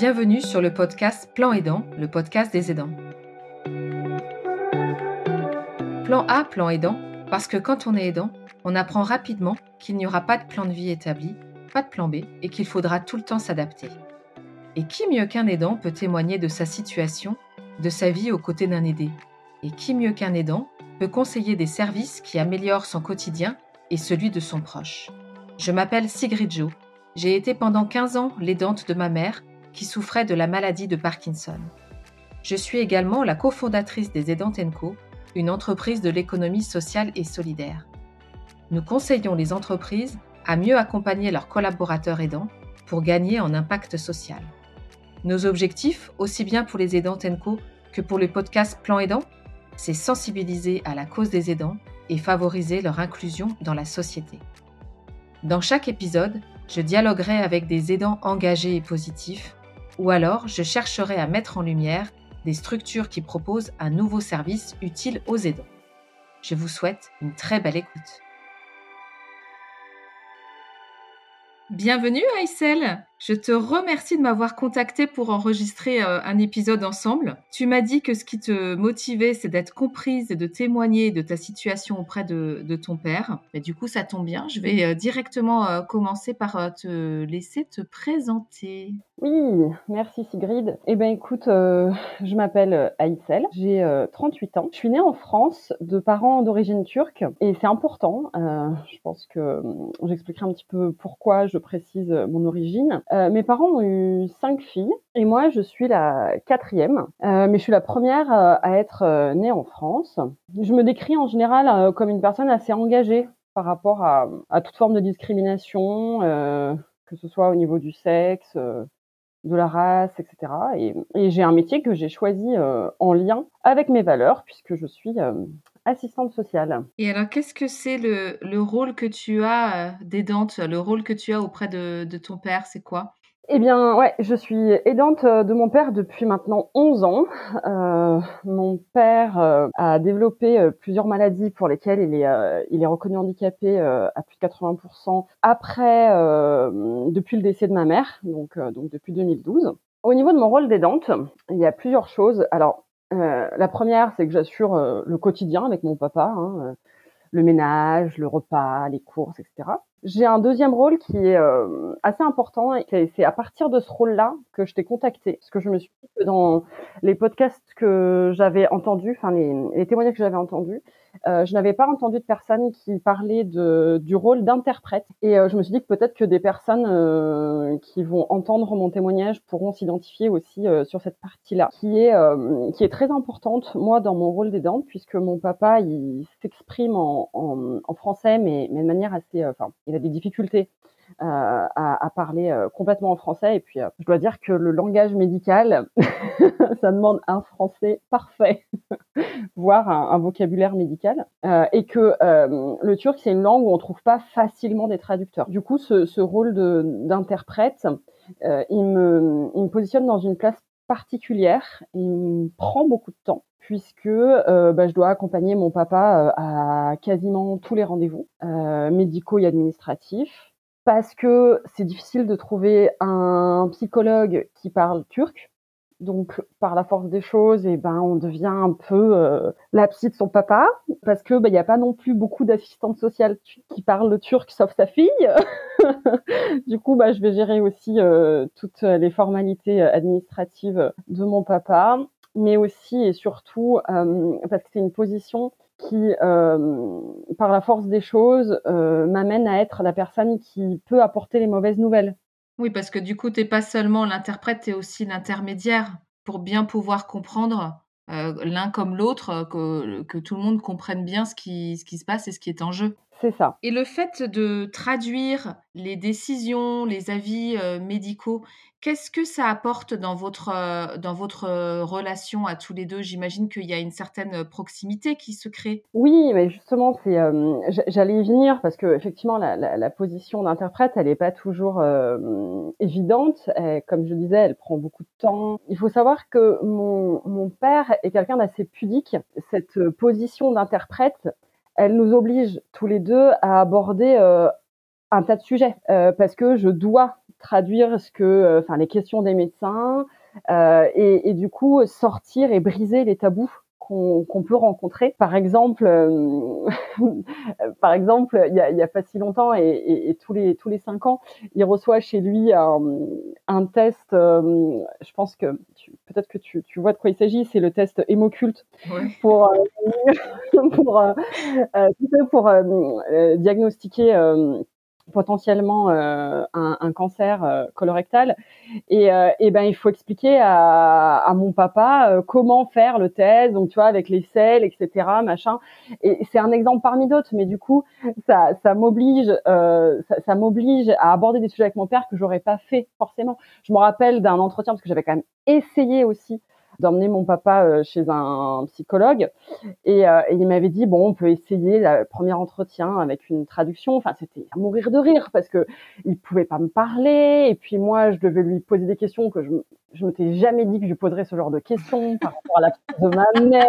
Bienvenue sur le podcast Plan Aidant, le podcast des aidants. Plan A, plan aidant, parce que quand on est aidant, on apprend rapidement qu'il n'y aura pas de plan de vie établi, pas de plan B et qu'il faudra tout le temps s'adapter. Et qui mieux qu'un aidant peut témoigner de sa situation, de sa vie aux côtés d'un aidé? Et qui mieux qu'un aidant peut conseiller des services qui améliorent son quotidien et celui de son proche? Je m'appelle Sigrid Jo. J'ai été pendant 15 ans l'aidante de ma mère qui souffrait de la maladie de Parkinson. Je suis également la cofondatrice des Aidantes Co, une entreprise de l'économie sociale et solidaire. Nous conseillons les entreprises à mieux accompagner leurs collaborateurs aidants pour gagner en impact social. Nos objectifs, aussi bien pour les aidants TENCO que pour le podcast Plan Aidant, c'est sensibiliser à la cause des aidants et favoriser leur inclusion dans la société. Dans chaque épisode, je dialoguerai avec des aidants engagés et positifs, ou alors je chercherai à mettre en lumière des structures qui proposent un nouveau service utile aux aidants. Je vous souhaite une très belle écoute. Bienvenue Aïssel je te remercie de m'avoir contacté pour enregistrer euh, un épisode ensemble. Tu m'as dit que ce qui te motivait, c'est d'être comprise et de témoigner de ta situation auprès de, ton père. Et du coup, ça tombe bien. Je vais euh, directement euh, commencer par te laisser te présenter. Oui, merci Sigrid. Eh bien écoute, je m'appelle Aïssel, j'ai 38 ans. Je suis née en France de parents d'origine turque et c'est important. je pense que j'expliquerai un petit peu pourquoi je précise mon origine. Euh, mes parents ont eu cinq filles et moi je suis la quatrième, euh, mais je suis la première euh, à être née en France. Je me décris en général comme une personne assez engagée par rapport à, toute forme de discrimination, que ce soit au niveau du sexe, de la race, etc. Et, j'ai un métier que j'ai choisi en lien avec mes valeurs puisque je suis assistante sociale. Et alors, qu'est-ce que c'est le, le, rôle que tu as euh, d'aidante, le rôle que tu as auprès de, de ton père, c'est quoi? Eh bien, ouais, je suis aidante euh, de mon père depuis maintenant 11 ans. Euh, mon père euh, a développé euh, plusieurs maladies pour lesquelles il est, il est reconnu handicapé à plus de 80% après, depuis le décès de ma mère, donc, donc depuis 2012. Au niveau de mon rôle d'aidante, il y a plusieurs choses. Alors, euh, la première, c'est que j'assure euh, le quotidien avec mon papa, hein, euh, le ménage, le repas, les courses, etc. J'ai un deuxième rôle qui est assez important et c'est à partir de ce rôle-là que je t'ai contacté, parce que je me suis dit que dans les podcasts que j'avais entendus, enfin les, les témoignages que j'avais entendus, euh, je n'avais pas entendu de personnes qui parlaient de, du rôle d'interprète. Et euh, je me suis dit que peut-être que des personnes euh, qui vont entendre mon témoignage pourront s'identifier aussi sur cette partie-là, qui est qui est très importante moi dans mon rôle d'aidante, puisque mon papa il s'exprime en, en, en, français, mais, mais de manière assez, enfin, il a des difficultés euh, à, parler euh, complètement en français. Et puis, euh, je dois dire que le langage médical, ça demande un français parfait, voire un, vocabulaire médical. et que le turc, c'est une langue où on trouve pas facilement des traducteurs. Du coup, ce, ce rôle d'interprète, il, me, il me positionne dans une place particulière. Il me prend beaucoup de temps puisque euh, bah, je dois accompagner mon papa à quasiment tous les rendez-vous euh, médicaux et administratifs parce que c'est difficile de trouver un psychologue qui parle turc. Donc, par la force des choses, eh ben, on devient un peu euh, la psy de son papa, parce que bah, il n'y a pas non plus beaucoup d'assistantes sociales qui parlent le turc, sauf sa fille. du coup, bah, je vais gérer aussi euh, toutes les formalités euh, administratives de mon papa, mais aussi et surtout euh, parce que c'est une position qui, euh, par la force des choses, m'amène à être la personne qui peut apporter les mauvaises nouvelles. Oui, parce que du coup, tu n'es pas seulement l'interprète, tu es aussi l'intermédiaire pour bien pouvoir comprendre euh, l'un comme l'autre, que, que, tout le monde comprenne bien ce qui se passe et ce qui est en jeu. C'est ça. Et le fait de traduire les décisions, les avis euh, médicaux, qu'est-ce que ça apporte dans votre, euh, dans votre euh, relation à tous les deux? J'imagine qu'il y a une certaine proximité qui se crée. Oui, mais justement, c'est, j'allais y venir parce que effectivement, la, la, la position d'interprète, elle n'est pas toujours évidente. comme je disais, elle prend beaucoup de temps. Il faut savoir que mon, mon père est quelqu'un d'assez pudique. Cette position d'interprète, elle nous oblige tous les deux à aborder euh, un tas de sujets euh, parce que je dois traduire ce que, enfin, les questions des médecins, et, et, du coup sortir et briser les tabous qu'on peut rencontrer. Par exemple, euh, par exemple, il y a, y a, pas si longtemps et, et, et, tous les tous les cinq ans, il reçoit chez lui un, un test. Euh, je pense que peut-être que tu, tu, vois de quoi il s'agit. C'est le test hémoculte ouais. pour euh, pour euh, pour diagnostiquer potentiellement euh, un, un, cancer euh, colorectal. Et, euh, et, ben il faut expliquer à, à mon papa comment faire le test donc tu vois avec les selles etc machin. Et c'est un exemple parmi d'autres mais du coup ça ça m'oblige ça, ça m'oblige à aborder des sujets avec mon père que j'aurais pas fait forcément. Je me rappelle d'un entretien parce que j'avais quand même essayé aussi d'emmener mon papa euh, chez un psychologue. Et, euh, et il m'avait dit bon on peut essayer le premier entretien avec une traduction. Enfin c'était à mourir de rire parce que il pouvait pas me parler. Et puis moi je devais lui poser des questions que je je m'étais jamais dit que je poserais ce genre de questions par rapport à la de ma mère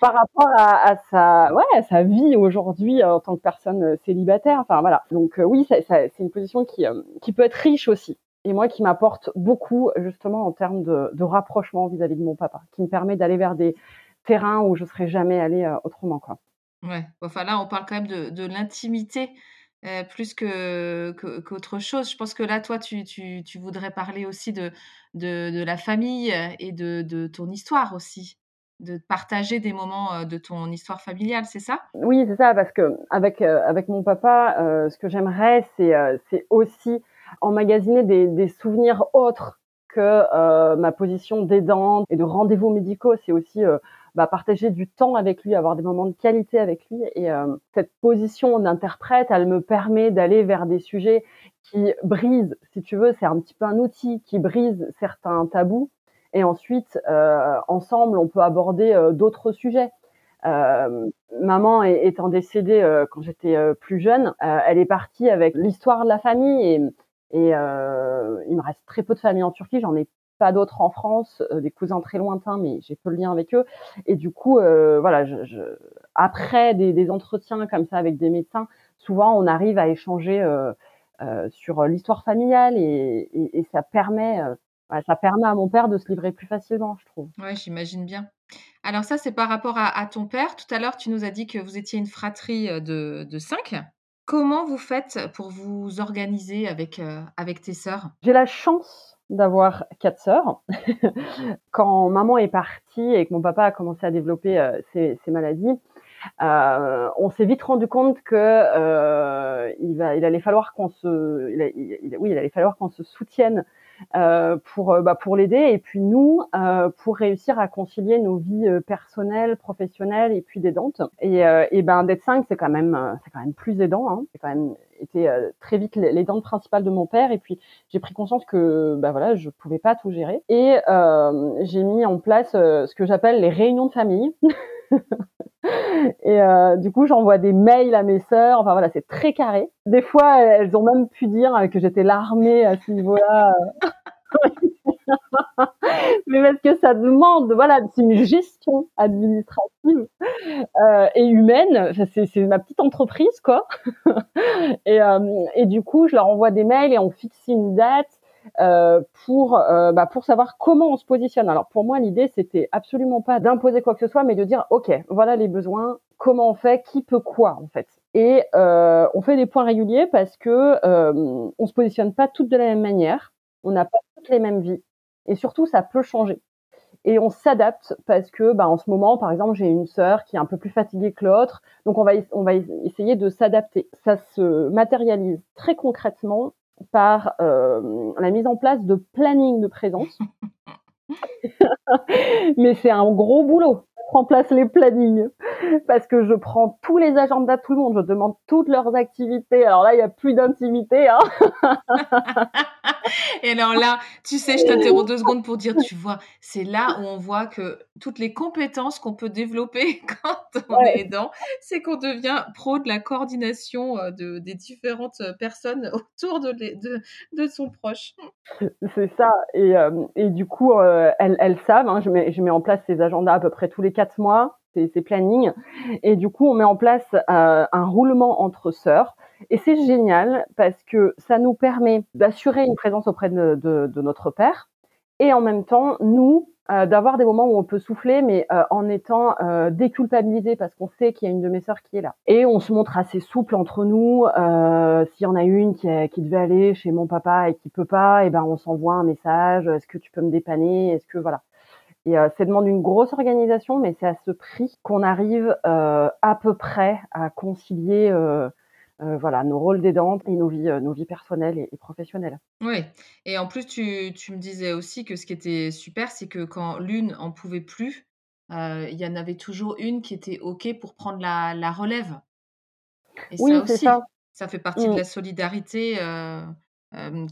par rapport à, à, sa ouais à sa vie aujourd'hui en tant que personne célibataire. Enfin voilà. Donc euh, oui ça, c'est une position qui qui peut être riche aussi et moi qui m'apporte beaucoup justement en termes de, de rapprochement vis-à-vis de mon papa, qui me permet d'aller vers des terrains où je serais jamais allée euh, autrement quoi. Ouais, enfin là on parle quand même de, de l'intimité euh, plus que qu'autre chose. Je pense que là toi tu, tu, tu voudrais parler aussi de, de, de la famille et de, de ton histoire aussi de partager des moments euh, de ton histoire familiale, c'est ça? Oui, c'est ça, parce que avec euh, avec mon papa, euh, ce que j'aimerais, c'est c'est aussi emmagasiner des, des souvenirs autres que euh, ma position d'aidante et de rendez-vous médicaux. C'est aussi euh, bah, partager du temps avec lui, avoir des moments de qualité avec lui. Et euh, cette position d'interprète, elle me permet d'aller vers des sujets qui brisent, si tu veux, c'est un petit peu un outil qui brise certains tabous. Et ensuite, ensemble, on peut aborder d'autres sujets. Euh, maman étant décédée euh, quand j'étais plus jeune, euh, elle est partie avec l'histoire de la famille et, et euh, il me reste très peu de familles en Turquie, j'en ai pas d'autres en France, euh, des cousins très lointains, mais j'ai peu de lien avec eux. Et du coup, euh, voilà, je, je, après des, des, entretiens comme ça avec des médecins, souvent on arrive à échanger euh, euh sur l'histoire familiale et, et, et, ça permet, ça permet à mon père de se livrer plus facilement, je trouve. Ouais, j'imagine bien. Alors ça, c'est par rapport à, à, ton père. Tout à l'heure, tu nous as dit que vous étiez une fratrie de, de cinq. Comment vous faites pour vous organiser avec, euh, avec tes sœurs? J'ai la chance d'avoir quatre sœurs. Quand maman est partie et que mon papa a commencé à développer euh, ses, ses, maladies, euh, on s'est vite rendu compte que euh, il, va, il allait falloir qu'on se, il, il, oui, il allait falloir qu'on se soutienne pour euh, bah, pour l'aider et puis nous euh, pour réussir à concilier nos vies personnelles, professionnelles et puis d'aidantes. Et, et ben d'être cinq c'est quand même c'est quand même plus aidant. Hein. C'est quand même été très vite l'aidante principale de mon père et puis j'ai pris conscience que bah voilà je pouvais pas tout gérer et j'ai mis en place ce que j'appelle les réunions de famille. Et euh, du coup, j'envoie des mails à mes sœurs. Enfin voilà, c'est très carré. Des fois, elles ont même pu dire que j'étais l'armée à ce niveau-là. mais parce que ça demande, voilà, c'est une gestion administrative euh, et humaine. C'est ma petite entreprise, quoi. et, euh, et du coup, je leur envoie des mails et on fixe une date euh, pour euh, bah, pour savoir comment on se positionne. Alors pour moi, l'idée c'était absolument pas d'imposer quoi que ce soit, mais de dire ok, voilà les besoins, comment on fait, qui peut quoi en fait. Et euh, on fait des points réguliers parce que euh, on se positionne pas toutes de la même manière, on n'a pas toutes les mêmes vies, et surtout ça peut changer. Et on s'adapte parce que, bah, en ce moment, par exemple, j'ai une sœur qui est un peu plus fatiguée que l'autre, donc on va on va essayer de s'adapter. Ça se matérialise très concrètement par euh, la mise en place de planning de présence. Mais c'est un gros boulot en place les plannings parce que je prends tous les agendas de tout le monde, je demande toutes leurs activités. Alors là, il y a plus d'intimité. Hein Et alors là, tu sais, je t'interromps deux secondes pour dire, tu vois, c'est là où on voit que toutes les compétences qu'on peut développer quand on ouais. est aidant, c'est qu'on devient pro de la coordination euh, de, des différentes personnes autour de, les, de, de son proche. C'est ça. Et, euh, et du coup, euh, elles, elles savent, hein, je, mets, je mets en place ces agendas à peu près tous les quatre mois. ses, plannings. Et du coup, on met en place un roulement entre sœurs. Et c'est génial parce que ça nous permet d'assurer une présence auprès de, notre père et en même temps, nous, euh, d'avoir des moments où on peut souffler, mais euh, en étant euh, déculpabilisé parce qu'on sait qu'il y a une de mes sœurs qui est là. Et on se montre assez souple entre nous. Euh, S'il y en a une qui, qui, devait aller chez mon papa et qui peut pas, et eh ben on s'envoie un message. Est-ce que tu peux me dépanner? Est-ce que voilà. Et euh, ça demande une grosse organisation, mais c'est à ce prix qu'on arrive à peu près à concilier euh, voilà, nos rôles d'aidante et nos vies, euh, nos vies personnelles et, professionnelles. Oui, et en plus, tu, tu, me disais aussi que ce qui était super, c'est que quand l'une en pouvait plus, euh, il y en avait toujours une qui était OK pour prendre la, la relève. Et oui, ça aussi, ça. ça. fait partie de mmh. la solidarité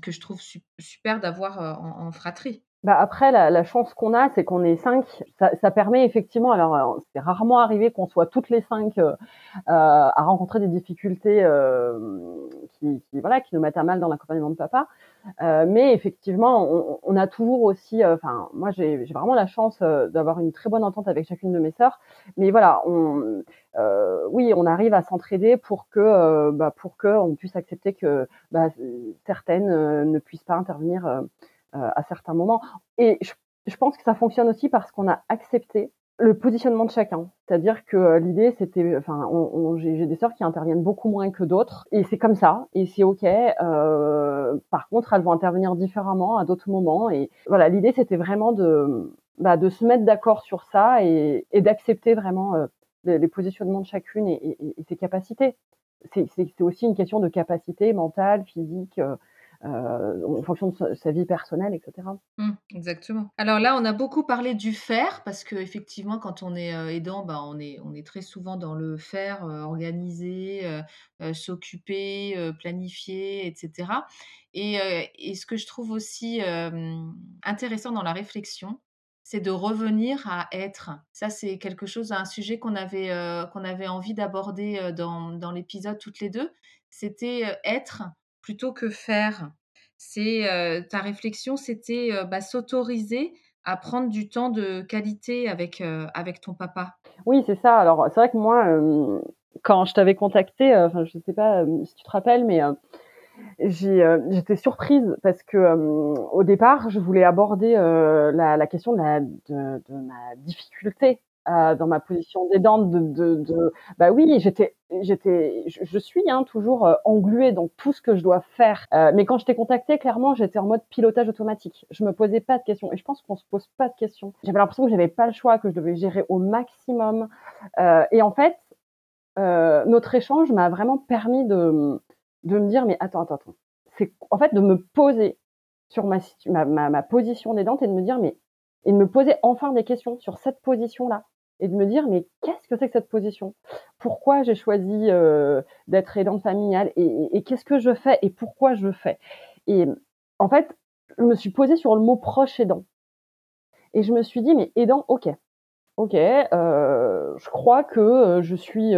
que je trouve super d'avoir en, fratrie. Bah après, la, la chance qu'on a, c'est qu'on est cinq. Ça, ça, permet effectivement, alors euh, c'est rarement arrivé qu'on soit toutes les cinq euh, euh, à rencontrer des difficultés euh, qui, qui, voilà, qui nous mettent à mal dans l'accompagnement de papa. Euh, mais effectivement, on, on, a toujours aussi, enfin, moi j'ai vraiment la chance d'avoir une très bonne entente avec chacune de mes sœurs. Mais voilà, on, oui, on arrive à s'entraider pour que, bah, pour que on puisse accepter que bah, certaines ne puissent pas intervenir euh, à certains moments. Et je, pense que ça fonctionne aussi parce qu'on a accepté le positionnement de chacun. C'est-à-dire que euh, l'idée, c'était, enfin, j'ai des sœurs qui interviennent beaucoup moins que d'autres, et c'est comme ça, et c'est ok. Euh, par contre, elles vont intervenir différemment à d'autres moments, et voilà, l'idée, c'était vraiment de, bah, de se mettre d'accord sur ça et, et d'accepter vraiment les, positionnements de chacune et, et ses capacités. C'est aussi une question de capacité mentale, physique. Euh, en fonction de sa, vie personnelle, etc. Mmh, exactement. Alors là, on a beaucoup parlé du faire parce que effectivement, quand on est euh, aidant, bah, on est très souvent dans le faire, euh, organiser, s'occuper, planifier, etc. Et, ce que je trouve aussi intéressant dans la réflexion, c'est de revenir à être. Ça, c'est quelque chose, un sujet qu'on avait, qu'on avait envie d'aborder dans l'épisode toutes les deux. C'était être plutôt que faire. C'est ta réflexion, c'était bah, s'autoriser à prendre du temps de qualité avec, avec ton papa? Oui, c'est ça. Alors, c'est vrai que moi, quand je t'avais contacté, enfin, je sais pas si tu te rappelles, mais j'étais surprise parce que au départ, je voulais aborder la, question de, ma difficulté euh, dans ma position d'aidante de, de, de, bah oui j'étais j'étais je, suis hein, toujours euh, engluée dans tout ce que je dois faire. Euh, mais quand je t'ai contacté clairement j'étais en mode pilotage automatique. Je me posais pas de questions. Et je pense qu'on se pose pas de questions. J'avais l'impression que j'avais pas le choix que je devais gérer au maximum. Euh, et en fait euh, notre échange m'a vraiment permis de de me dire mais attends attends attends. C'est en fait de me poser sur ma, ma, ma, ma position d'aidante et de me dire mais et de me poser enfin des questions sur cette position là et de me dire mais qu'est-ce que c'est que cette position? Pourquoi j'ai choisi euh, d'être aidante familiale et, qu'est-ce que je fais et pourquoi je fais? Et en fait, je me suis posée sur le mot proche aidant. Et je me suis dit mais aidant, ok, ok, euh, je crois que euh, je suis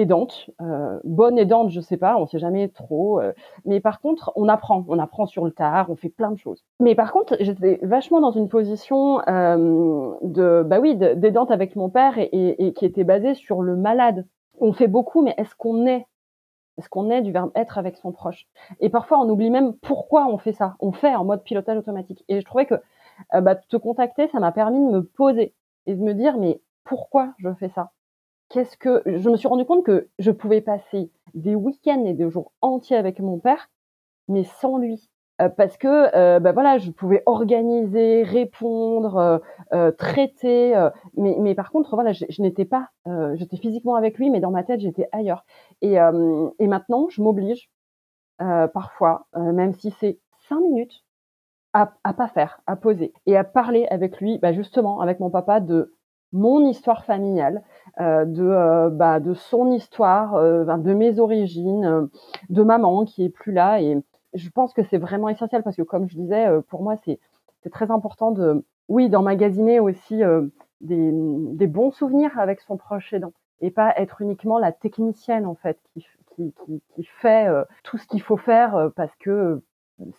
aidante, euh, bonne aidante, je sais pas, on sait jamais trop. Euh, mais par contre, on apprend, on apprend sur le tard, on fait plein de choses. Mais par contre, j'étais vachement dans une position euh, de, bah oui, d'aidante avec mon père et, qui était basée sur le malade. On fait beaucoup, mais est-ce qu'on est Est-ce qu'on est du verbe être avec son proche? Et parfois, on oublie même pourquoi on fait ça. On fait en mode pilotage automatique. Et je trouvais que bah, te contacter, ça m'a permis de me poser et de me dire, mais pourquoi je fais ça? Qu'est-ce que je me suis rendu compte que je pouvais passer des week-ends et des jours entiers avec mon père, mais sans lui. Euh, parce que euh, bah voilà, je pouvais organiser, répondre, euh, euh traiter, euh, mais, mais par contre voilà, je, je n'étais pas, j'étais physiquement avec lui, mais dans ma tête j'étais ailleurs. Et, et maintenant, je m'oblige parfois, même si c'est cinq minutes, à, à pas faire, à poser et à parler avec lui, bah justement avec mon papa de mon histoire familiale, euh, de, euh, bah, de son histoire, euh, de mes origines, de maman qui est plus là. Et je pense que c'est vraiment essentiel parce que, comme je disais, pour moi, c'est très important de, oui, d'emmagasiner aussi des, des, bons souvenirs avec son proche aidant et pas être uniquement la technicienne en fait qui, qui, qui, qui fait tout ce qu'il faut faire parce que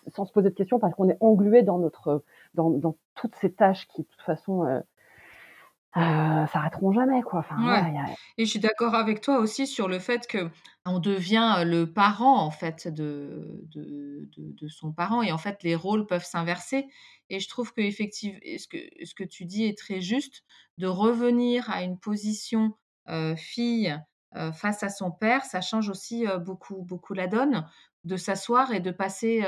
sans se poser de questions parce qu'on est englué dans notre dans, dans toutes ces tâches qui de toute façon euh, s'arrêteront jamais, quoi. Enfin, Ouais. Et je suis d'accord avec toi aussi sur le fait que on devient le parent en fait de de de de son parent et en fait les rôles peuvent s'inverser et je trouve qu'effective et ce que ce que tu dis est très juste, de revenir à une position, fille, face à son père, ça change aussi, beaucoup beaucoup la donne. De s'asseoir et de passer,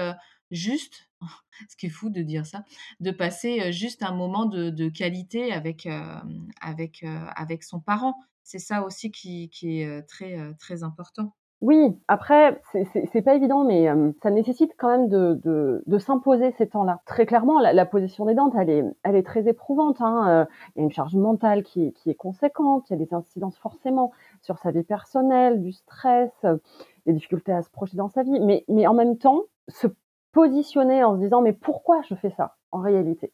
juste ce qui est fou de dire ça, de passer, heu, juste un moment de qualité avec, hem, avec, heu, avec son parent. C'est ça aussi qui qui est, très, très important. Oui, après, c'est pas évident, mais ça nécessite quand même de de de s'imposer ces temps-là. Très clairement, la position d'aidante, elle est elle est très éprouvante, hein, il y a une charge mentale qui qui est conséquente, il y a des incidences forcément sur sa vie personnelle, du stress, des difficultés à se projeter dans sa vie, mais mais en même temps, se positionner en se disant: «Mais pourquoi je fais ça, en réalité?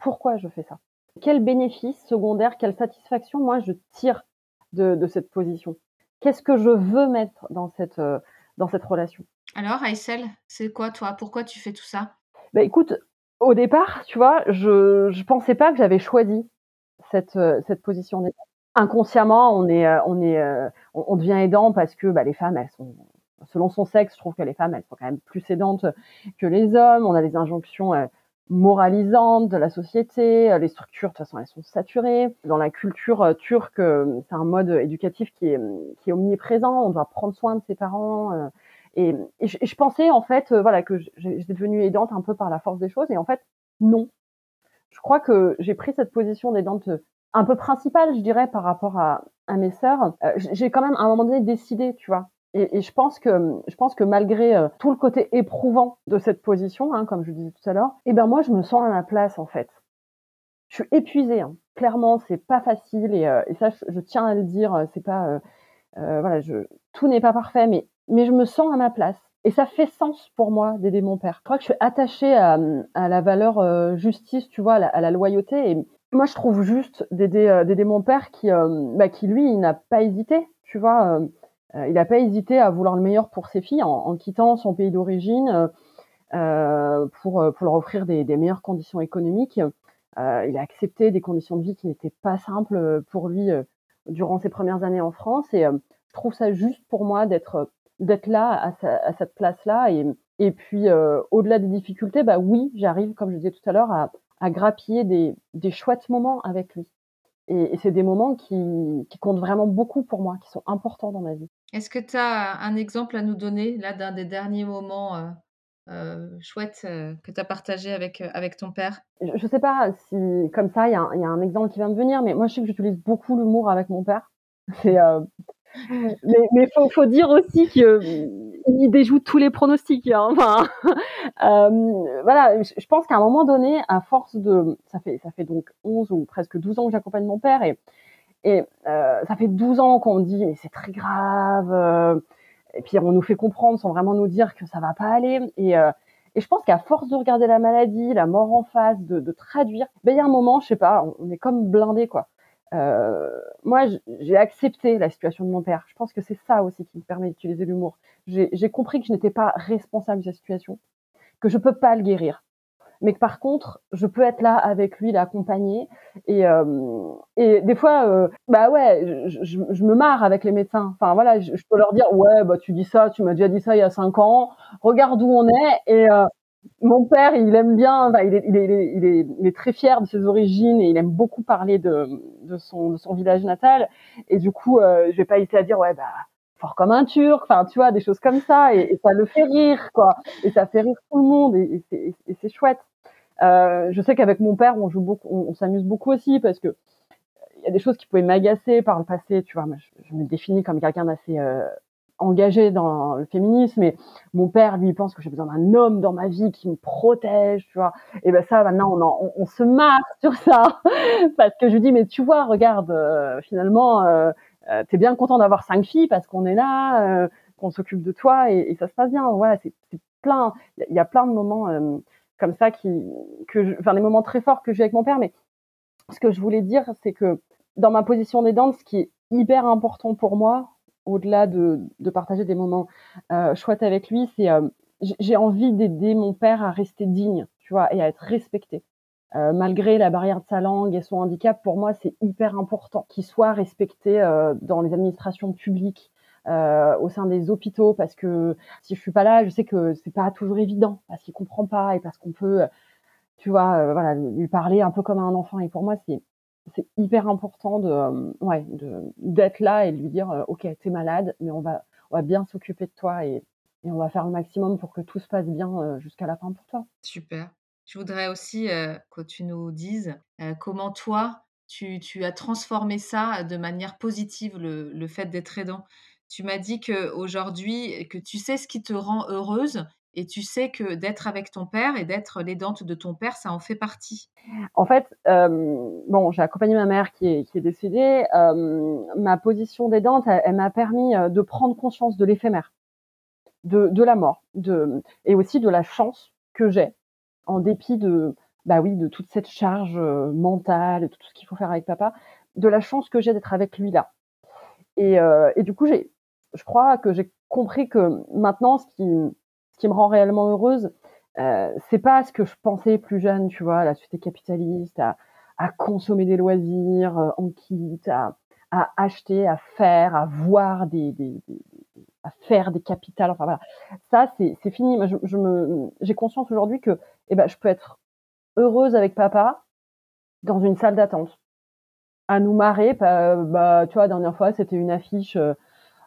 Pourquoi je fais ça? Quel bénéfice secondaire, quelle satisfaction moi je tire de de cette position?» Qu'est-ce que je veux mettre dans cette, heu, dans cette relation? Alors Aïssel, c'est quoi toi? Pourquoi tu fais tout ça? Bah, écoute, au départ, tu vois, je je pensais pas que j'avais choisi cette, heu, cette position. Inconsciemment, on est, heu, on est, on devient aidant parce que, bah, les femmes, elles sont selon son sexe, je trouve que les femmes, elles sont quand même plus aidantes que les hommes. On a des injonctions, heu, moralisantes de la société. Les structures, de toute façon, elles sont saturées. Dans la culture, heu, turque, c'est un mode éducatif qui est, omniprésent. On doit prendre soin de ses parents, et je pensais en fait, voilà, que j'étais devenue aidante un peu par la force des choses et en fait, non. Je crois que j'ai pris cette position d'aidante, un peu principale, je dirais, par rapport à à mes sœurs. J'ai quand même, à un moment donné, décidé, tu vois? Et et je pense que, je pense que malgré, heu, tout le côté éprouvant de cette position, hein, comme je disais tout à l'heure, et ben, moi, je me sens à ma place, en fait. Je suis épuisée, hein. Clairement, c'est pas facile et heu et ça, je tiens à le dire, heu, c'est pas, heu heu, voilà, je tout n'est pas parfait, mais mais je me sens à ma place et ça fait sens pour moi d'aider mon père. Je crois que je suis attachée à, à la valeur, justice, tu vois, à la à la loyauté et moi, je trouve juste d'aider, d'aider mon père qui, bah, qui lui, il n'a pas hésité, tu vois? Heu, il a pas hésité à vouloir le meilleur pour ses filles en quittant son pays d'origine, heu heu, pour, pour leur offrir des des meilleures conditions économiques. Heu, il a accepté des conditions de vie qui n'étaient pas simples, pour lui, durant ses premières années en France. Et je trouve ça juste pour moi d'être, là à ce à cette place-là. Et et puis, au-delà des difficultés, bah, oui, j'arrive, comme je disais tout à l'heure, à à grappiller des des chouettes moments avec lui et et c'est des moments qui qui comptent vraiment beaucoup pour moi, qui sont importants dans ma vie. Est-ce que tu as un exemple à nous donner, là, d'un des derniers moments, heu, chouettes, heu, que tu as partagé avec, heu, avec ton père? Je je sais pas si comme ça, il y a un il y a un exemple qui vient de venir, mais moi, je sais que j'utilise beaucoup l'humour avec mon père. C'est, mais mais faut dire aussi qu'il déjoue tous les pronostics, hein, enfin, hem, voilà, je pense qu'à un moment donné, à force de ça fait donc 11 ou presque 12 ans que j'accompagne mon père et heu, ça fait 12 ans qu'on dit: «Mais c'est très grave», et puis on nous fait comprendre sans vraiment nous dire que ça va pas aller et je pense qu'à force de regarder la maladie, la mort en face, de traduire, beh, il y a un moment, je sais pas, on est comme blindé, quoi. Heu, moi, j'ai accepté la situation de mon père. Je pense que c'est ça aussi qui me permet d'utiliser l'humour. J'ai compris que je n'étais pas responsable de sa situation, que je peux pas le guérir, mais que par contre, je peux être là avec lui, l'accompagner et hem et des fois, heu, bah, ouais, je me marre avec les médecins. Enfin voilà, je je peux leur dire: «Ouais, bah, tu dis ça, tu m'as déjà dit ça il y a 5 ans, regarde où on est» et heu, mon père, il aime bien, il est il est il est il est très fier de ses origines et il aime beaucoup parler de de son de son village natal et du coup, heu, je vais pas hésiter à dire: «Ouais, bah, fort comme un Turc», enfin, tu vois, des choses comme ça et ça le fait rire, quoi et ça fait rire tout le monde et c'est et c'est chouette. Heu, je sais qu'avec mon père, on joue beaucoup on s'amuse beaucoup aussi parce que, il y a des choses qui pouvaient m'agacer par le passé, tu vois? Je je me définis comme quelqu'un d'assez, heu, engagé dans le féminisme et mon père, lui, pense que j'ai besoin d'un homme dans ma vie qui me protège, tu vois? Et bah, ça, maintenant, on en on se marre sur ça parce que je lui dis: «Mais tu vois, regarde, heu, finalement, heu heu, tu es bien content d'avoir 5 filles parce qu'on est là, heu, qu'on s'occupe de toi et et ça se passe bien». Voilà, c'est plein il y a plein de moments, hem, comme ça qui que je enfin, des moments très forts que j'ai avec mon père, mais ce que je voulais dire, c'est que dans ma position d'aidante, ce qui est hyper important pour moi, au-delà de de partager des moments, heu, chouettes avec lui, c'est, hem, j'ai envie d'aider mon père à rester digne, tu vois? Et à être respecté. malgré la barrière de sa langue et son handicap, pour moi, c'est hyper important qu'il soit respecté dans les administrations publiques, euh, au sein des hôpitaux parce que si je suis pas là, je sais que c'est pas toujours évident parce qu'il comprend pas et parce qu'on peut, tu vois, euh, voilà, lui parler un peu comme un enfant. Et pour moi, c'est c'est hyper important de, euh, ouais, d'être là et de lui dire, euh, ok, t'es malade, mais on va on va bien s'occuper de toi et, on va faire le maximum pour que tout se passe bien jusqu'à la fin pour toi. Super. Je voudrais aussi que tu nous dises comment toi, tu, tu, as transformé ça de manière positive, le, le fait d'être aidant. Tu m'as dit qu'aujourd'hui, que tu sais ce qui te rend heureuse et tu sais que d'être avec ton père et d'être l'aidante de ton père, ça en fait partie. En fait, euh, bon, j'ai accompagné ma mère qui est, qui est décédée. Euh, ma position d'aidante, elle, m'a permis euh, de prendre conscience de l'éphémère, de, de, la mort, de, et aussi de la chance que j'ai, en dépit de, bah oui, de toute cette charge mentale, tout ce qu'il faut faire avec papa, de la chance que j'ai d'être avec lui là. Et, et du coup, j'ai je crois que j'ai compris que maintenant, ce qui, qui me rend réellement heureuse, euh, c'est pas ce que je pensais plus jeune, tu vois, la société capitaliste, à, à consommer des loisirs euh, en kit, à, à, acheter, à faire, à voir des, à faire des capitales. Enfin voilà, ça c'est fini. Moi, je, me, j'ai conscience aujourd'hui que, eh ben, je peux être heureuse avec papa dans une salle d'attente, à nous marrer. Bah, bah, tu vois, dernière fois, c'était une affiche. Euh,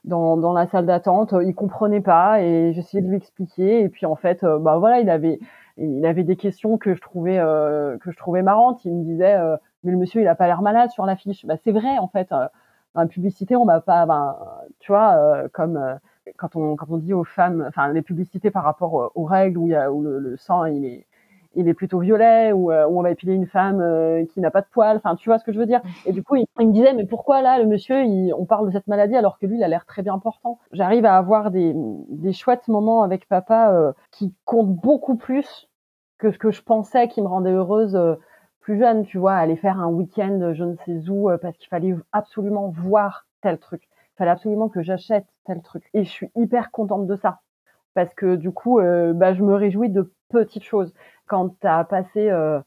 dans, dans la salle d'attente. Il comprenait pas et j'essayais de lui expliquer. Et puis en fait, euh, bah voilà, il avait il avait des questions que je trouvais euh, que je trouvais marrantes. Il me disait euh, mais le monsieur il a pas l'air malade sur l'affiche. Bah c'est vrai en fait. dans la publicité, on va pas, ben, tu vois, comme quand on quand on dit aux femmes, enfin les publicités par rapport aux règles où il y a où le, le sang il est il est plutôt violet ou, euh, on va épiler une femme euh, qui n'a pas de poils. Enfin, tu vois ce que je veux dire. Et du coup, il, me disait, mais pourquoi là, le monsieur, il, on parle de cette maladie alors que lui, il a l'air très bien portant? J'arrive à avoir des, des chouettes moments avec papa euh, qui comptent beaucoup plus que ce que je pensais qui me rendait heureuse plus jeune. Tu vois, aller faire un week-end, je ne sais où, parce qu'il fallait absolument voir tel truc. Il fallait absolument que j'achète tel truc. Et je suis hyper contente de ça parce que du coup, bah, je me réjouis de petites choses quand tu as passé euh,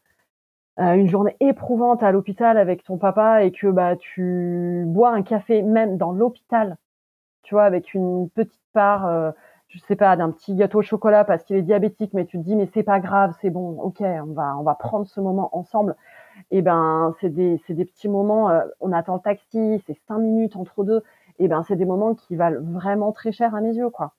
euh, une journée éprouvante à l'hôpital avec ton papa et que bah tu bois un café même dans l'hôpital, tu vois, avec une petite part, euh, je sais pas, d'un petit gâteau au chocolat parce qu'il est diabétique, mais tu te dis mais c'est pas grave, c'est bon, ok, on va on va prendre ce moment ensemble. Et ben c'est des des petits moments, on attend le taxi, c'est cinq minutes entre deux. Et ben c'est des moments qui valent vraiment très cher à mes yeux, quoi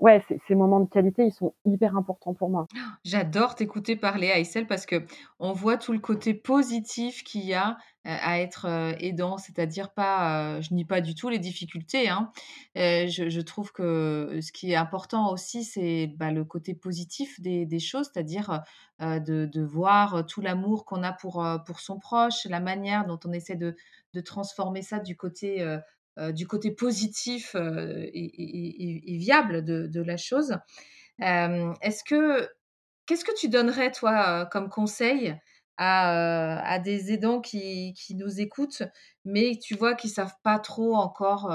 ouais, ces moments de qualité, ils sont hyper importants pour moi. J'adore t'écouter parler, Aïssel, parce que on voit tout le côté positif qu'il y a à être aidant, c'est-à-dire pas, je nie pas du tout les difficultés. Hein. Je, trouve que ce qui est important aussi, c'est bah, le côté positif des, choses, c'est-à-dire de, voir tout l'amour qu'on a pour, pour son proche, la manière dont on essaie de, de transformer ça du côté euh, du côté positif euh, et, viable de, la chose. Euh, est-ce que qu'est-ce que tu donnerais toi comme conseil à, des aidants qui, nous écoutent, mais tu vois qui savent pas trop encore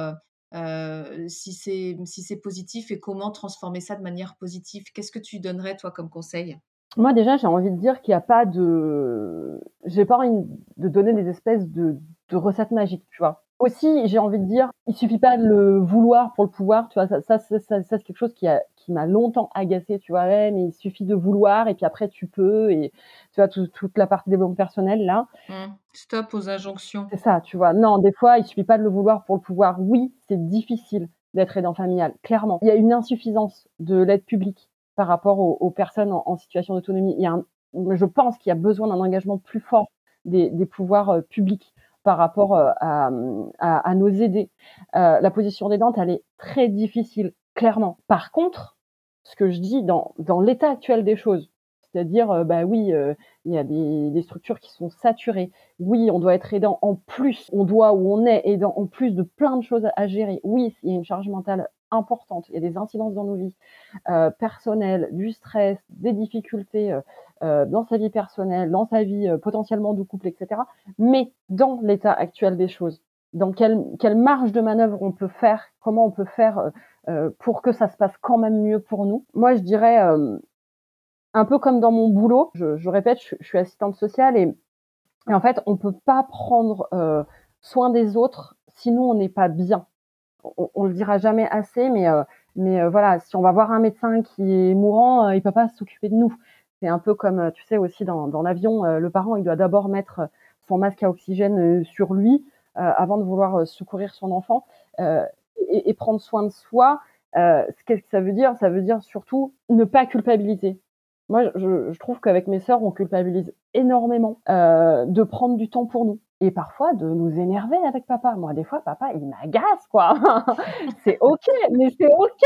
si c'est si c'est positif et comment transformer ça de manière positive? Qu'est-ce que tu donnerais toi comme conseil? Moi déjà j'ai envie de dire qu'il n'y a pas de j'ai pas envie de donner des espèces de, de recettes magiques tu vois aussi, j'ai envie de dire, il suffit pas de le vouloir pour le pouvoir, tu vois, ça, ça, ça, ça c'est quelque chose qui a, qui m'a longtemps agacé, tu vois, ouais, mais il suffit de vouloir et puis après tu peux et tu vois toute la partie développement personnel là. Mmh. Stop aux injonctions. C'est ça, tu vois. Non, des fois, il suffit pas de le vouloir pour le pouvoir. Oui, c'est difficile d'être aidant familial, clairement. Il y a une insuffisance de l'aide publique par rapport aux, personnes en, situation d'autonomie. Il y a un, je pense qu'il y a besoin d'un engagement plus fort des, des pouvoirs euh, publics par rapport euh, à, à, nos aidés. Euh, la position d'aidante, elle est très difficile, clairement. Par contre, ce que je dis dans, dans l'état actuel des choses, c'est-à-dire, euh, bah oui, il y a des, des, structures qui sont saturées. Oui, on doit être aidant en plus, on doit ou on est aidant en plus de plein de choses à gérer. Oui, il y a une charge mentale Il y a des incidences dans nos vies euh, personnelles, du stress, des difficultés euh, euh, dans sa vie personnelle, dans sa vie potentiellement de couple, etc. Mais dans l'état actuel des choses, dans quelle, marge de manœuvre on peut faire, comment on peut faire pour que ça se passe quand même mieux pour nous? Moi, je dirais un peu comme dans mon boulot, je, répète, je, suis assistante sociale et, en fait, on peut pas prendre soin des autres sinon on n'est pas bien. On, le dira jamais assez, mais euh, mais euh, voilà, si on va voir un médecin qui est mourant, il peut pas s'occuper de nous. C'est un peu comme, tu sais aussi dans, dans l'avion, le parent il doit d'abord mettre son masque à oxygène sur lui avant de vouloir secourir son enfant et, prendre soin de soi. Qu'est-ce que ça veut dire? Ça veut dire surtout ne pas culpabiliser. Moi, je, trouve qu'avec mes sœurs, on culpabilise énormément euh, de prendre du temps pour nous et parfois de nous énerver avec papa. Moi, des fois, papa, il m'agace, quoi. c'est ok, mais c'est ok.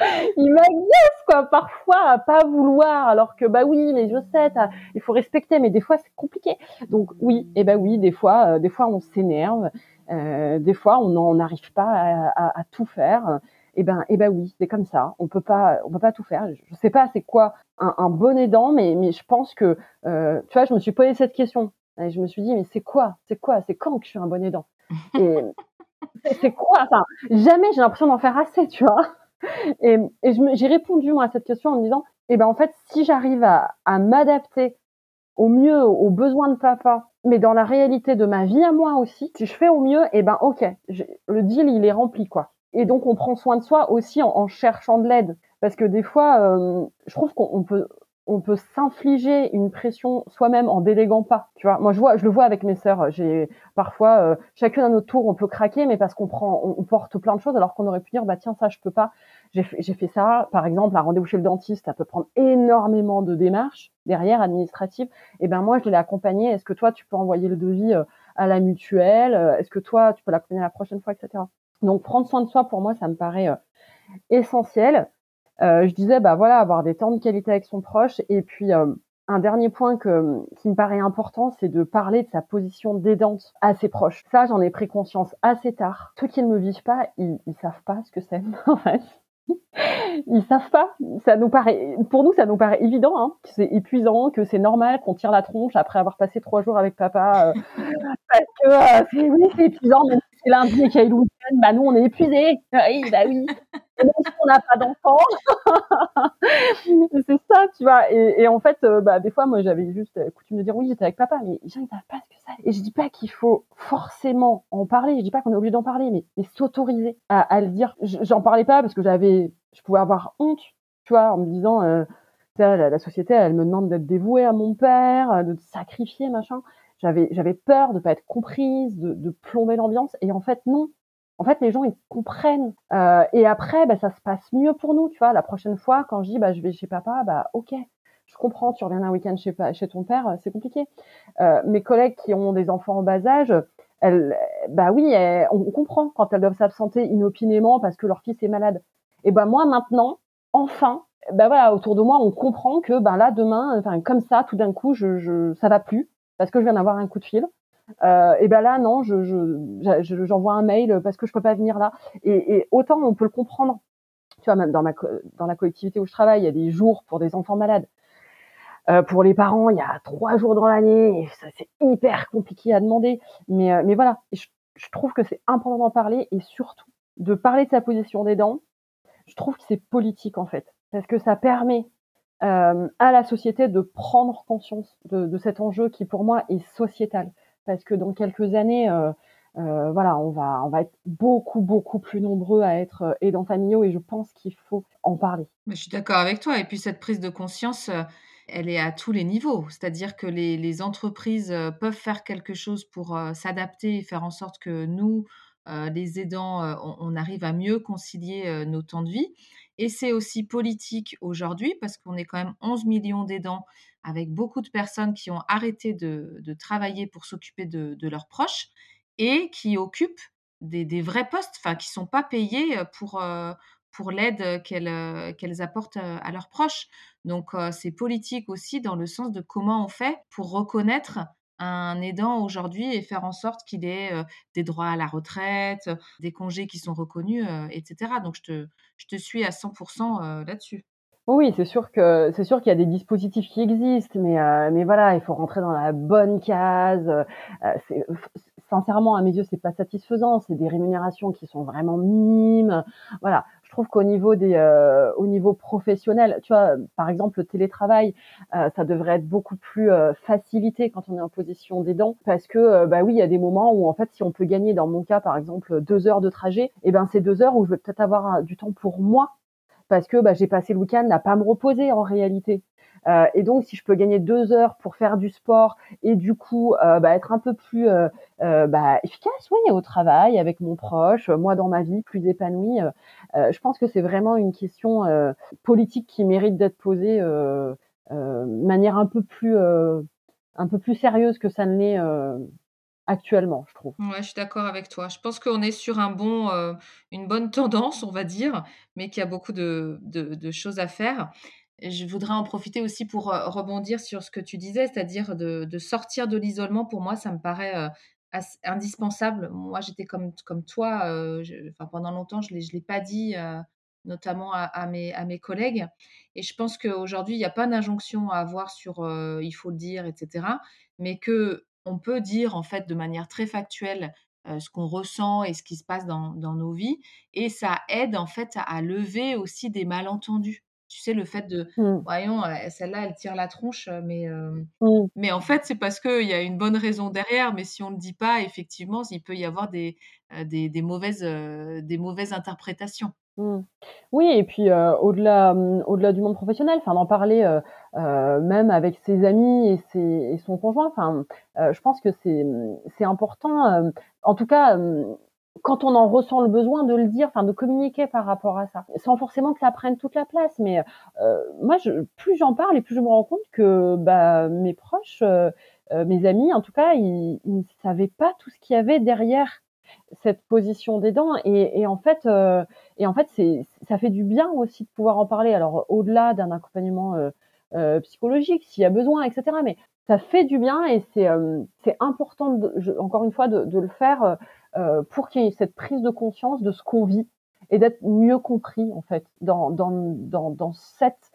il m'agace, quoi, parfois à pas vouloir, alors que bah oui, mais je sais, il faut respecter, mais des fois c'est compliqué. Donc oui, et bah oui, des fois, euh, des fois on s'énerve, euh, des fois on n'arrive pas à, tout faire eh ben, eh ben oui, c'est comme ça. On peut pas, on peut pas tout faire. Je sais pas c'est quoi un, un, bon aidant, mais, mais je pense que, euh, tu vois, je me suis posé cette question. Et je me suis dit, mais c'est quoi, c'est quoi, c'est quand que je suis un bon aidant Et c'est quoi? Enfin, jamais j'ai l'impression d'en faire assez, tu vois? Et, et j'ai répondu moi à cette question en me disant, eh ben en fait, si j'arrive à, à m'adapter au mieux aux besoins de papa, mais dans la réalité de ma vie à moi aussi, si je fais au mieux, eh ben ok, le deal il est rempli quoi. Et donc on prend soin de soi aussi en, en cherchant de l'aide. Parce que des fois euh, je trouve qu'on peut on peut s'infliger une pression soi-même en déléguant pas tu vois. Moi je vois je le vois avec mes sœurs. J'ai parfois euh, chacune à notre tour on peut craquer mais parce qu'on prend on, porte plein de choses alors qu'on aurait pu dire bah tiens ça je peux pas. J'ai fait, ça par exemple un rendez-vous chez le dentiste ça peut prendre énormément de démarches derrière administratives. Et ben moi je l'ai accompagné. Est-ce que toi tu peux envoyer le devis euh, à la mutuelle est-ce que toi tu peux l'accompagner la prochaine fois etc donc prendre soin de soi, pour moi, ça me paraît euh, essentiel. Euh, je disais, bah voilà, avoir des temps de qualité avec son proche. Et puis, euh, un dernier point que, qui me paraît important, c'est de parler de sa position d'aidante à ses proches. Ça, j'en ai pris conscience assez tard. Ceux qui ne me vivent pas, ils, ils savent pas ce que c'est, en fait. Ils savent pas. Ça nous paraît, pour nous, ça nous paraît évident, hein, que c'est épuisant, que c'est normal qu'on tire la tronche après avoir passé trois jours avec papa, parce que c'est oui, c'est épuisant, même si c'est lundi et qu'il y a eu le week-end, bah nous on est épuisés. Oui, bah oui. Même si on n'a pas d'enfants. c'est ça, tu vois. Et, en fait, euh, bah des fois, moi j'avais juste coutume de dire oui, j'étais avec papa, mais les gens ils savent pas ce que c'est. Et je dis pas qu'il faut forcément en parler. Je dis pas qu'on est obligé d'en parler, mais, s'autoriser à, le dire. J'en parlais pas parce que j'avais, je pouvais avoir honte, tu vois, en me disant. Euh, la, société, elle me demande d'être dévouée à mon père, de sacrifier, machin j'avais peur de pas être comprise, de plomber l'ambiance. Et en fait, non. En fait, les gens ils comprennent. Euh, et après, bah, ça se passe mieux pour nous. Tu vois, la prochaine fois, quand je dis bah je vais chez papa, bah ok, je comprends. Tu reviens un week-end chez chez ton père, c'est compliqué. Euh, mes collègues qui ont des enfants en bas âge, elles, bah oui, on comprend quand elles doivent s'absenter inopinément parce que leur fils est malade. Et ben moi maintenant, enfin, bah voilà, autour de moi, on comprend que ben là demain, enfin comme ça, tout d'un coup, je, je ça va plus parce que je viens d'avoir un coup de fil. Euh, et ben là, non, je, je, j'envoie un mail parce que je peux pas venir là. Et, autant on peut le comprendre. Tu vois, même dans ma dans la collectivité où je travaille, il y a des jours pour des enfants malades. Euh, pour les parents, il y a trois jours dans l'année, c'est hyper compliqué à demander. Mais euh, voilà, je, je trouve que c'est important d'en parler et surtout de parler de sa position d'aidant. Je trouve que c'est politique en fait, parce que ça permet euh, à la société de prendre conscience de, cet enjeu qui pour moi est sociétal parce que dans quelques années euh, euh, voilà on va on va être beaucoup beaucoup plus nombreux à être euh, aidants familiaux et je pense qu'il faut en parler. Je suis d'accord avec toi et puis cette prise de conscience elle est à tous les niveaux, c'est-à-dire que les, entreprises peuvent faire quelque chose pour s'adapter et faire en sorte que nous, les aidants, on, arrive à mieux concilier nos temps de vie. Et c'est aussi politique aujourd'hui parce qu'on est quand même 11 millions d'aidants avec beaucoup de personnes qui ont arrêté de, travailler pour s'occuper de, leurs proches et qui occupent des, vrais postes, enfin qui sont pas payés pour, euh, pour l'aide qu'elles euh, qu'elles apportent euh, à leurs proches. Donc c'est politique aussi dans le sens de comment on fait pour reconnaître un aidant aujourd'hui et faire en sorte qu'il ait euh, des droits à la retraite, des congés qui sont reconnus, euh, etc. Donc je te, je te suis à 100% euh, là-dessus. Oui, c'est sûr que c'est sûr qu'il y a des dispositifs qui existent, mais mais voilà, il faut rentrer dans la bonne case. c'est sincèrement à mes yeux, c'est pas satisfaisant. C'est des rémunérations qui sont vraiment minimes. Voilà, trouve qu'au niveau des, euh, au niveau professionnel, tu vois, par exemple, le télétravail, euh, ça devrait être beaucoup plus euh, facilité quand on est en position d'aidant, parce que, bah oui, il y a des moments où en fait, si on peut gagner, dans mon cas, par exemple, deux heures de trajet, et eh ben c'est deux heures où je vais peut-être avoir du temps pour moi, parce que bah, j'ai passé le week-end à pas me reposer en réalité. Euh, et donc, si je peux gagner deux heures pour faire du sport et du coup euh, bah, être un peu plus euh, bah, efficace, oui, au travail avec mon proche, moi dans ma vie, plus épanouie, je pense que c'est vraiment une question politique qui mérite d'être posée de manière un peu plus un peu plus sérieuse que ça ne l'est actuellement, je trouve. Ouais, je suis d'accord avec toi. Je pense qu'on est sur un bon, une bonne tendance, on va dire, mais qu'il y a beaucoup de, de, choses à faire je voudrais en profiter aussi pour euh, rebondir sur ce que tu disais, c'est-à-dire de, sortir de l'isolement. Pour moi, ça me paraît euh, indispensable. Moi, j'étais comme, comme toi. Euh, pendant longtemps, je ne l'ai pas dit, notamment à, mes, à mes collègues. Et je pense qu'aujourd'hui, il n'y a pas d'injonction à avoir sur il faut le dire, etc. Mais que on peut dire en fait de manière très factuelle ce qu'on ressent et ce qui se passe dans, nos vies. Et ça aide en fait à lever aussi des malentendus. Tu sais, le fait de, mmh. voyons, celle-là, elle tire la tronche, mais, mmh. mais en fait, c'est parce qu'il y a une bonne raison derrière. Mais si on ne le dit pas, effectivement, il peut y avoir des, des, mauvaises, des mauvaises interprétations. Mmh. Oui, et puis au-delà, au-delà du monde professionnel, enfin d'en parler même avec ses amis et, ses, et son conjoint. Enfin, je pense que c'est, c'est important. en tout cas quand on en ressent le besoin de le dire, enfin de communiquer par rapport à ça, sans forcément que ça prenne toute la place. Mais euh, moi, je, plus j'en parle et plus je me rends compte que bah, mes proches, euh, euh, mes amis, en tout cas, ils, ne savaient pas tout ce qu'il y avait derrière cette position des dents. Et, et en fait, et en fait, ça fait du bien aussi de pouvoir en parler. Alors au-delà d'un accompagnement psychologique, s'il y a besoin, etc. Mais ça fait du bien et c'est, c'est important, encore une fois, de, de le faire euh, pour qu'il y ait cette prise de conscience de ce qu'on vit et d'être mieux compris en fait dans, dans, dans, dans cette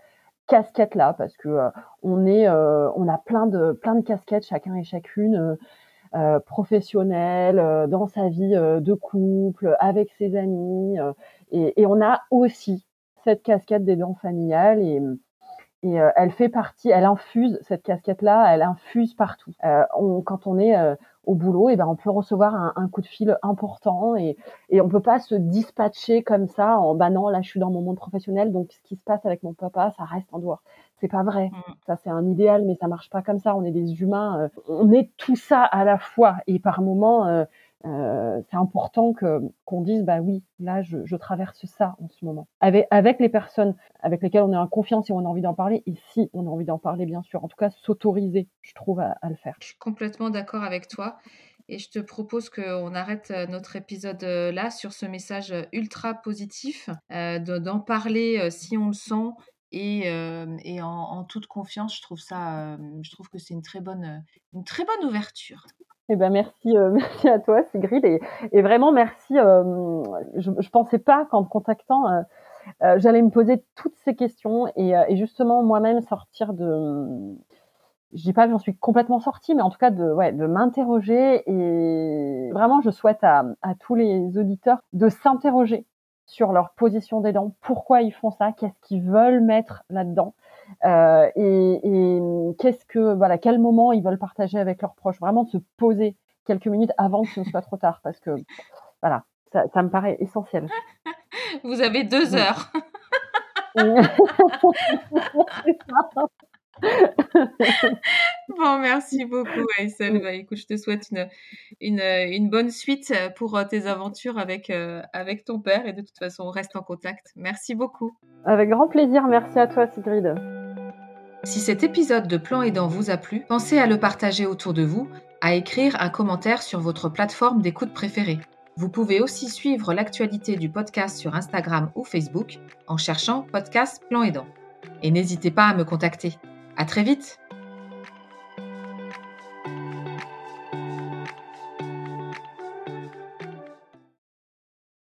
casquette là parce que euh, euh, on a plein de plein de casquettes chacun et chacune euh, professionnelle dans sa vie de couple avec ses amis et, et, on a aussi cette casquette des dents familiales et et elle fait partie, elle infuse cette casquette-là, elle infuse partout. On, quand on est au boulot, et ben on peut recevoir un, coup de fil important et, et on peut pas se dispatcher comme ça en bah non là je suis dans mon monde professionnel donc ce qui se passe avec mon papa ça reste en dehors. C'est pas vrai. Mm. Ça c'est un idéal mais ça marche pas comme ça. On est des humains. Euh, on est tout ça à la fois et par moments euh, euh, c'est important que qu'on dise bah oui là je, je, traverse ça en ce moment avec avec les personnes avec lesquelles on est en confiance et on a envie d'en parler et si on a envie d'en parler bien sûr en tout cas s'autoriser je trouve à, le faire je suis complètement d'accord avec toi et je te propose qu'on arrête notre épisode là sur ce message ultra positif euh, d'en parler si on le sent et, en, toute confiance je trouve ça je trouve que c'est une très bonne une très bonne ouverture eh ben merci, merci à toi Sigrid et, vraiment merci. Je, je pensais pas qu'en te contactant, j'allais me poser toutes ces questions et, justement moi-même sortir de. Je dis pas que j'en suis complètement sortie, mais en tout cas de, ouais, de m'interroger et vraiment je souhaite à tous les auditeurs de s'interroger sur leur position des dents, pourquoi ils font ça, qu'est-ce qu'ils veulent mettre là-dedans. Euh, et, et qu'est-ce que voilà, quel moment ils veulent partager avec leurs proches. Vraiment se poser quelques minutes avant que ce ne soit trop tard, parce que voilà, ça, ça me paraît essentiel. Vous avez deux heures. bon, merci beaucoup, Aïssel. Bah, écoute, je te souhaite une, une, une, bonne suite pour tes aventures avec, euh, avec ton père. Et de toute façon, on reste en contact. Merci beaucoup. Avec grand plaisir. Merci à toi, Sigrid. Si cet épisode de Plan Aidant vous a plu, pensez à le partager autour de vous, à écrire un commentaire sur votre plateforme d'écoute préférée. Vous pouvez aussi suivre l'actualité du podcast sur Instagram ou Facebook en cherchant Podcast Plan Aidant. Et n'hésitez pas à me contacter. À très vite!